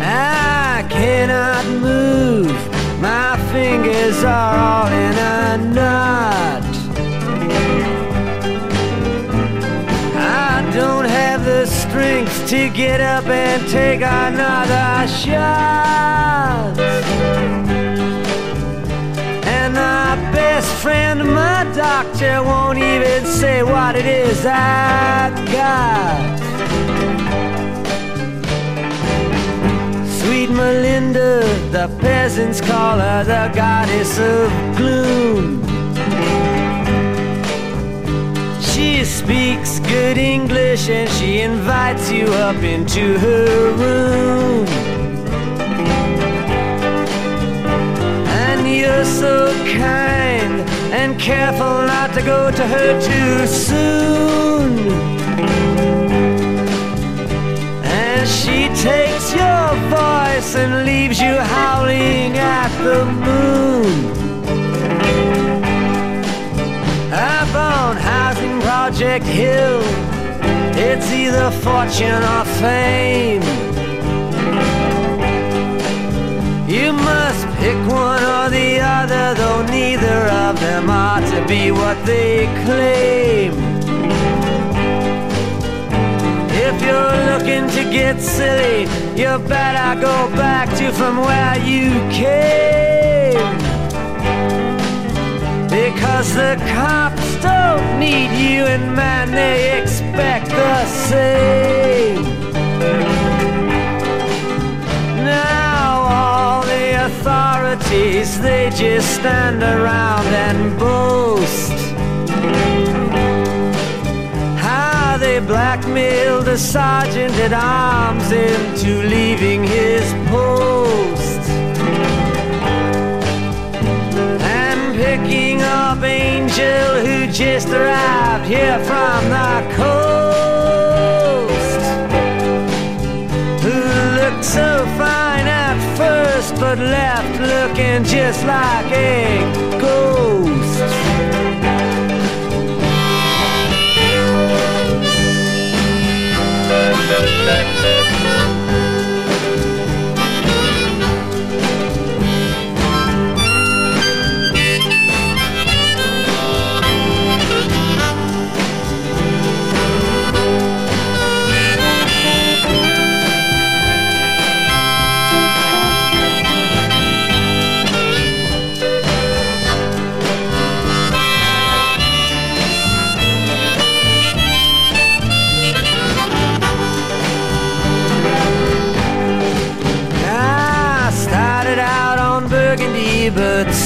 B: I cannot move, my fingers are all in a knot. To get up and take another shot. And my best friend, my doctor, won't even say what it is I got. Sweet Melinda, the peasants call her the goddess of gloom. Speaks good English and she invites you up into her room. And you're so kind and careful not to go to her too soon. And she takes your voice and leaves you howling at the moon. Project Hill, it's either fortune or fame. You must pick one or the other, though neither of them are to be what they claim. If you're looking to get silly, you better go back to from where you came. Because the cops don't need you, and man, they expect the same. Now, all the authorities, they just stand around and boast. How they blackmailed the sergeant at arms into leaving his post. Up Angel who just arrived here from the coast. Who looked so fine at first but left looking just like a ghost. I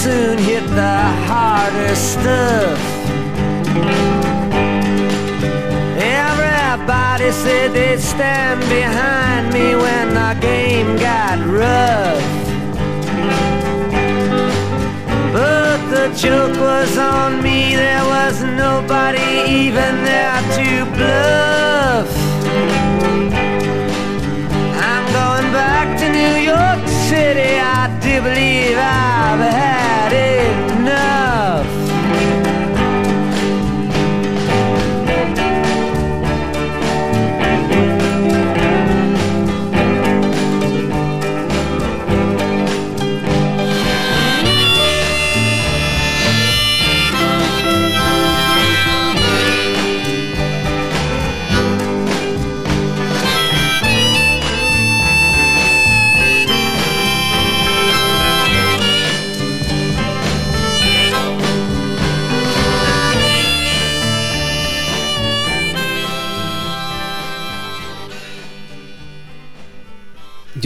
B: soon hit the harder stuff. Everybody said they'd stand behind me when the game got rough. But the joke was on me, there was nobody even there to bluff. I'm going back to New York City. I do believe I've had it now.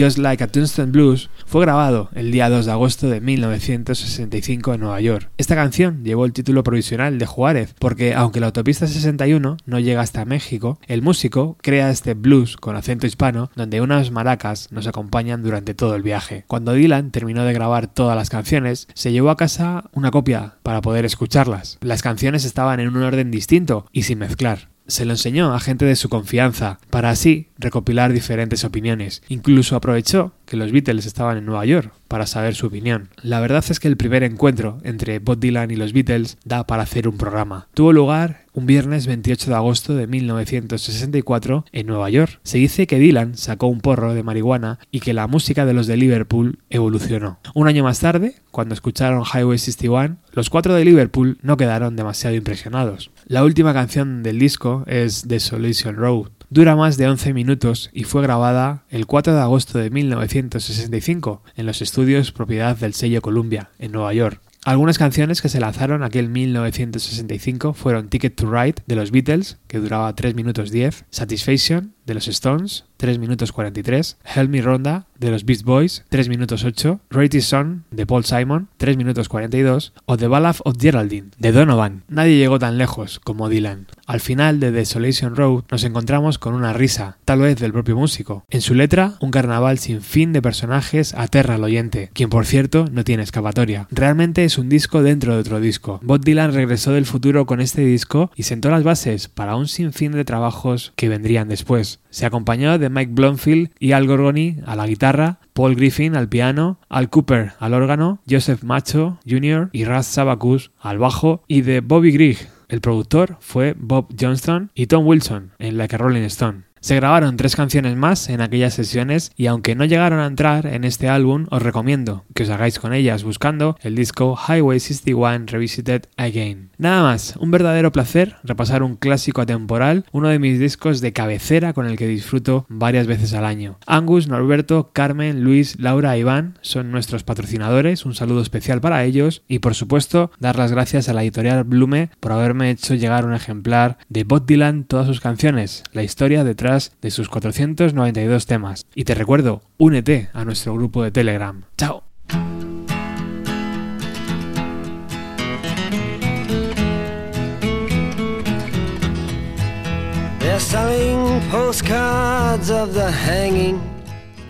A: Just Like a Tombstone Blues fue grabado el día 2 de agosto de 1965 en Nueva York. Esta canción llevó el título provisional de Juárez porque aunque la autopista 61 no llega hasta México, el músico crea este blues con acento hispano donde unas maracas nos acompañan durante todo el viaje. Cuando Dylan terminó de grabar todas las canciones, se llevó a casa una copia para poder escucharlas. Las canciones estaban en un orden distinto y sin mezclar se lo enseñó a gente de su confianza, para así recopilar diferentes opiniones. Incluso aprovechó que los Beatles estaban en Nueva York para saber su opinión. La verdad es que el primer encuentro entre Bob Dylan y los Beatles da para hacer un programa. Tuvo lugar un viernes 28 de agosto de 1964 en Nueva York. Se dice que Dylan sacó un porro de marihuana y que la música de los de Liverpool evolucionó. Un año más tarde, cuando escucharon Highway 61, los cuatro de Liverpool no quedaron demasiado impresionados. La última canción del disco es Desolation Road. Dura más de 11 minutos y fue grabada el 4 de agosto de 1965 en los estudios propiedad del sello Columbia, en Nueva York. Algunas canciones que se lanzaron aquel 1965 fueron Ticket to Ride de los Beatles, que duraba 3 minutos 10, Satisfaction de los Stones, 3 minutos 43, Help Me Ronda de los Beast Boys, 3 minutos 8, Rate Is Son de Paul Simon, 3 minutos 42, o The Ballad of Geraldine de Donovan. Nadie llegó tan lejos como Dylan. Al final de Desolation Road nos encontramos con una risa, tal vez del propio músico. En su letra, un carnaval sin fin de personajes aterra al oyente, quien por cierto no tiene escapatoria. Realmente es un disco dentro de otro disco. Bob Dylan regresó del futuro con este disco y sentó las bases para un sinfín de trabajos que vendrían después. Se acompañó de Mike Blomfield y Al Gorgoni a la guitarra, Paul Griffin al piano, Al Cooper al órgano, Joseph Macho Jr. y Raz Sabacus al bajo y de Bobby Grigg. El productor fue Bob Johnston y Tom Wilson en la que Rolling Stone. Se grabaron tres canciones más en aquellas sesiones y aunque no llegaron a entrar en este álbum, os recomiendo que os hagáis con ellas buscando el disco Highway 61 Revisited Again. Nada más, un verdadero placer repasar un clásico atemporal, uno de mis discos de cabecera con el que disfruto varias veces al año. Angus, Norberto, Carmen, Luis, Laura e Iván son nuestros patrocinadores, un saludo especial para ellos y por supuesto dar las gracias a la editorial Blume por haberme hecho llegar un ejemplar de Bob Dylan todas sus canciones, la historia detrás de sus 492 temas. Y te recuerdo, únete a nuestro grupo de Telegram. ¡Chao!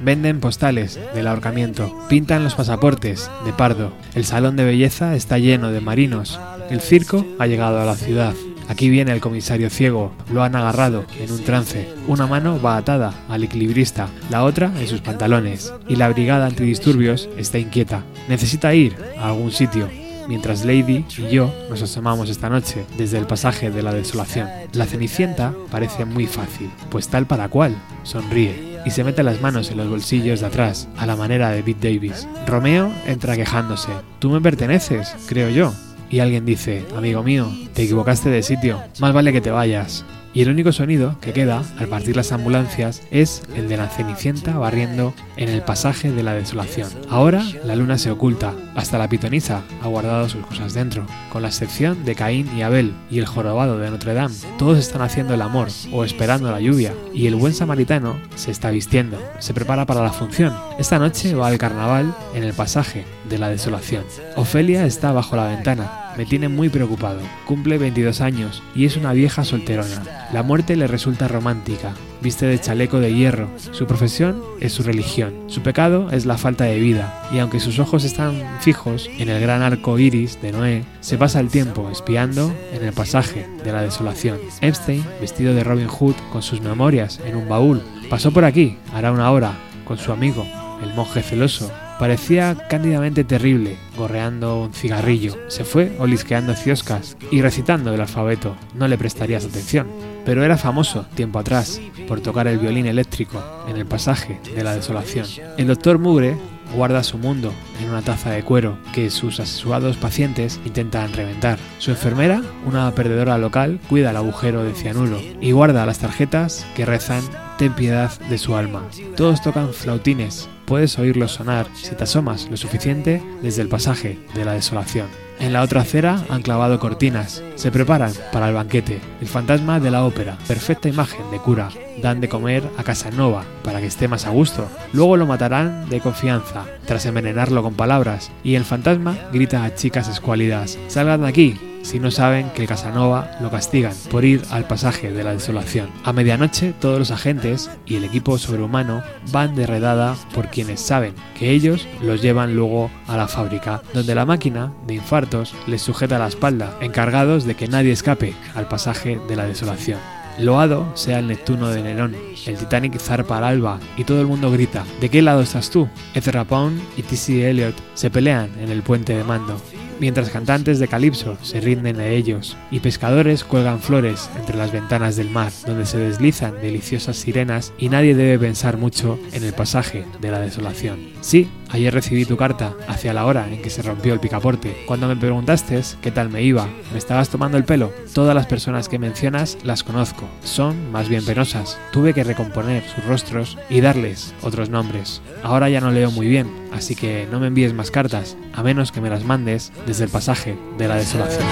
A: Venden postales del ahorcamiento, pintan los pasaportes de pardo, el salón de belleza está lleno de marinos, el circo ha llegado a la ciudad. Aquí viene el comisario ciego, lo han agarrado en un trance. Una mano va atada al equilibrista, la otra en sus pantalones, y la brigada antidisturbios está inquieta. Necesita ir a algún sitio. mientras Lady y yo nos asomamos esta noche desde el pasaje de la desolación. La Cenicienta parece muy fácil, pues tal para cual, sonríe y se mete las manos en los bolsillos de atrás, a la manera de Pete Davis. Romeo entra quejándose. Tú me perteneces, creo yo. Y alguien dice, amigo mío, te equivocaste de sitio, más vale que te vayas y el único sonido que queda al partir las ambulancias es el de la cenicienta barriendo en el pasaje de la desolación. Ahora la luna se oculta, hasta la pitonisa ha guardado sus cosas dentro, con la excepción de Caín y Abel y el jorobado de Notre Dame. Todos están haciendo el amor o esperando la lluvia y el buen samaritano se está vistiendo, se prepara para la función. Esta noche va al carnaval en el pasaje de la desolación. Ofelia está bajo la ventana me tiene muy preocupado. Cumple 22 años y es una vieja solterona. La muerte le resulta romántica. Viste de chaleco de hierro. Su profesión es su religión. Su pecado es la falta de vida. Y aunque sus ojos están fijos en el gran arco iris de Noé, se pasa el tiempo espiando en el pasaje de la desolación. Epstein, vestido de Robin Hood con sus memorias en un baúl, pasó por aquí, hará una hora, con su amigo, el monje celoso, Parecía cándidamente terrible, gorreando un cigarrillo. Se fue olisqueando cioscas y recitando el alfabeto. No le prestarías atención. Pero era famoso, tiempo atrás, por tocar el violín eléctrico en el pasaje de la desolación. El doctor Mugre guarda su mundo en una taza de cuero que sus asesuados pacientes intentan reventar. Su enfermera, una perdedora local, cuida el agujero de cianuro y guarda las tarjetas que rezan ten piedad de su alma. Todos tocan flautines, puedes oírlos sonar si te asomas lo suficiente desde el pasaje de la desolación. En la otra acera han clavado cortinas. Se preparan para el banquete. El fantasma de la ópera, perfecta imagen de cura. Dan de comer a Casanova para que esté más a gusto. Luego lo matarán de confianza, tras envenenarlo con palabras. Y el fantasma grita a chicas escuálidas: Salgan de aquí, si no saben que Casanova lo castigan por ir al pasaje de la desolación. A medianoche todos los agentes y el equipo sobrehumano van de redada por quienes saben que ellos los llevan luego a la fábrica, donde la máquina de infartos les sujeta la espalda, encargados de que nadie escape al pasaje de la desolación. Loado sea el Neptuno de Nerón. El Titanic zarpa al alba y todo el mundo grita: ¿De qué lado estás tú? Ezra Pound y T.C. Eliot se pelean en el puente de mando mientras cantantes de calipso se rinden a ellos y pescadores cuelgan flores entre las ventanas del mar, donde se deslizan deliciosas sirenas y nadie debe pensar mucho en el pasaje de la desolación. Sí, ayer recibí tu carta hacia la hora en que se rompió el picaporte. Cuando me preguntaste qué tal me iba, me estabas tomando el pelo. Todas las personas que mencionas las conozco, son más bien penosas. Tuve que recomponer sus rostros y darles otros nombres. Ahora ya no leo muy bien, así que no me envíes más cartas, a menos que me las mandes desde el pasaje de la desolación.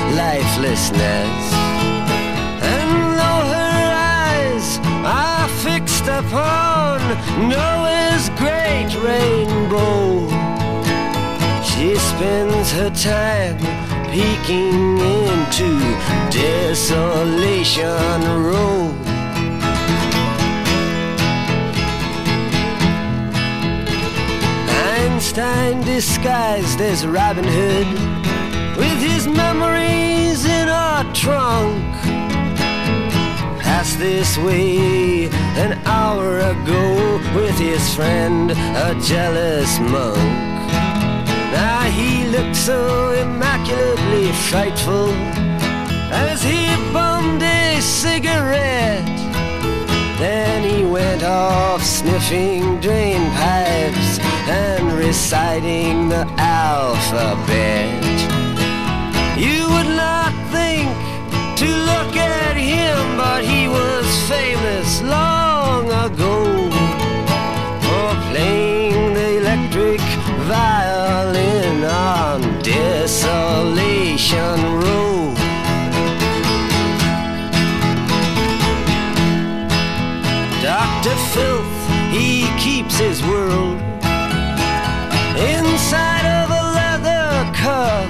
B: Spends her time peeking into Desolation Road. Einstein disguised as Robin Hood with his memories in a trunk. Passed this way an hour ago with his friend, a jealous monk. Now he looked so immaculately frightful as he bummed a cigarette. Then he went off sniffing drain pipes and reciting the alphabet. You would not think to look at him, but he was famous long ago for playing on Desolation Road. Dr. Filth, he keeps his world inside of a leather cup.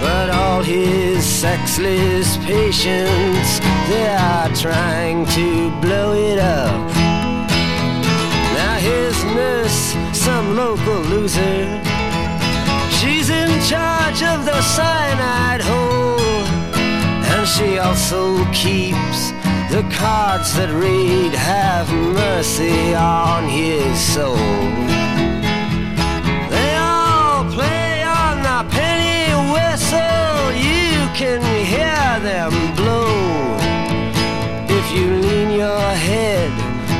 B: But all his sexless patients, they are trying to blow it up. Now his nurse, some local loser, charge of the cyanide hole. And she also keeps the cards that read, Have mercy on his soul. They all play on the penny whistle, you can hear them blow. If you lean your head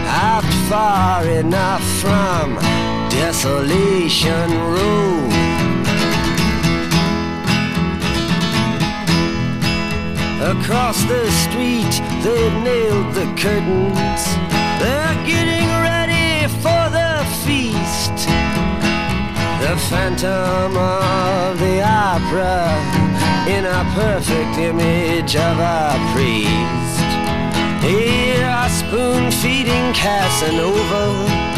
B: out far enough from Desolation Row. Across the street, they've nailed the curtains. They're getting ready for the feast. The phantom of the opera in a perfect image of a priest. Here, spoon feeding Casanova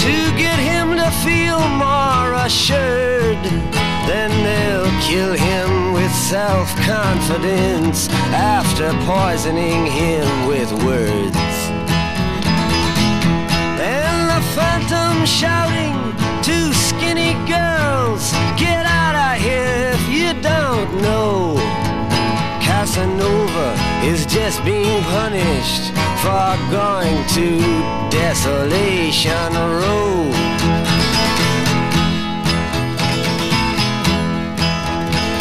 B: to get him to feel more assured. Then they'll kill him with self confidence after poisoning him with words. And the phantom shouting to skinny girls, Get out of here if you don't know. Casanova is just being punished for going to Desolation Row.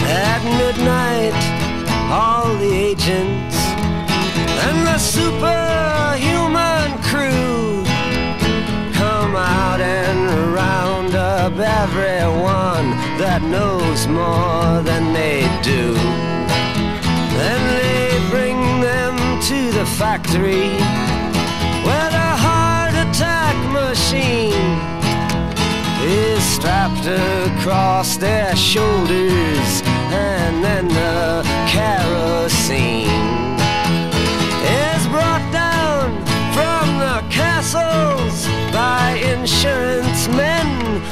B: At midnight, all the agents and the superhuman crew come out and round up everyone that knows more than they do. Then they bring them to the factory where the heart attack machine is strapped across their shoulders and then the kerosene is brought down from the castles by insurance men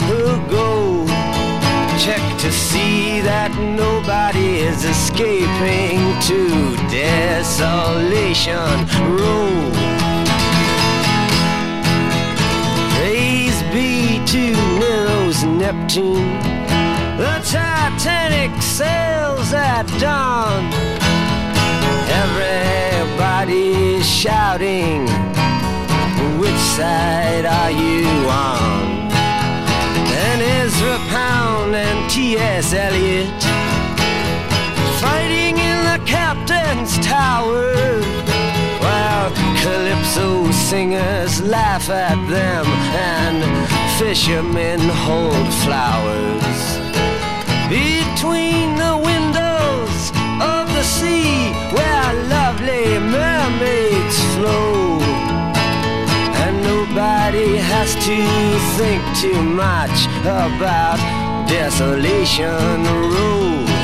B: who go check to see that nobody is escaping to Desolation Row. Praise be to Nero's Neptune. The Titanic sails at dawn. Everybody's shouting, Which side are you on? And Ezra Pound and T.S. Eliot fighting in the captain's tower. While calypso singers laugh at them and fishermen hold flowers. Between the windows of the sea where lovely mermaids flow. And nobody has to think too much about Desolation Row.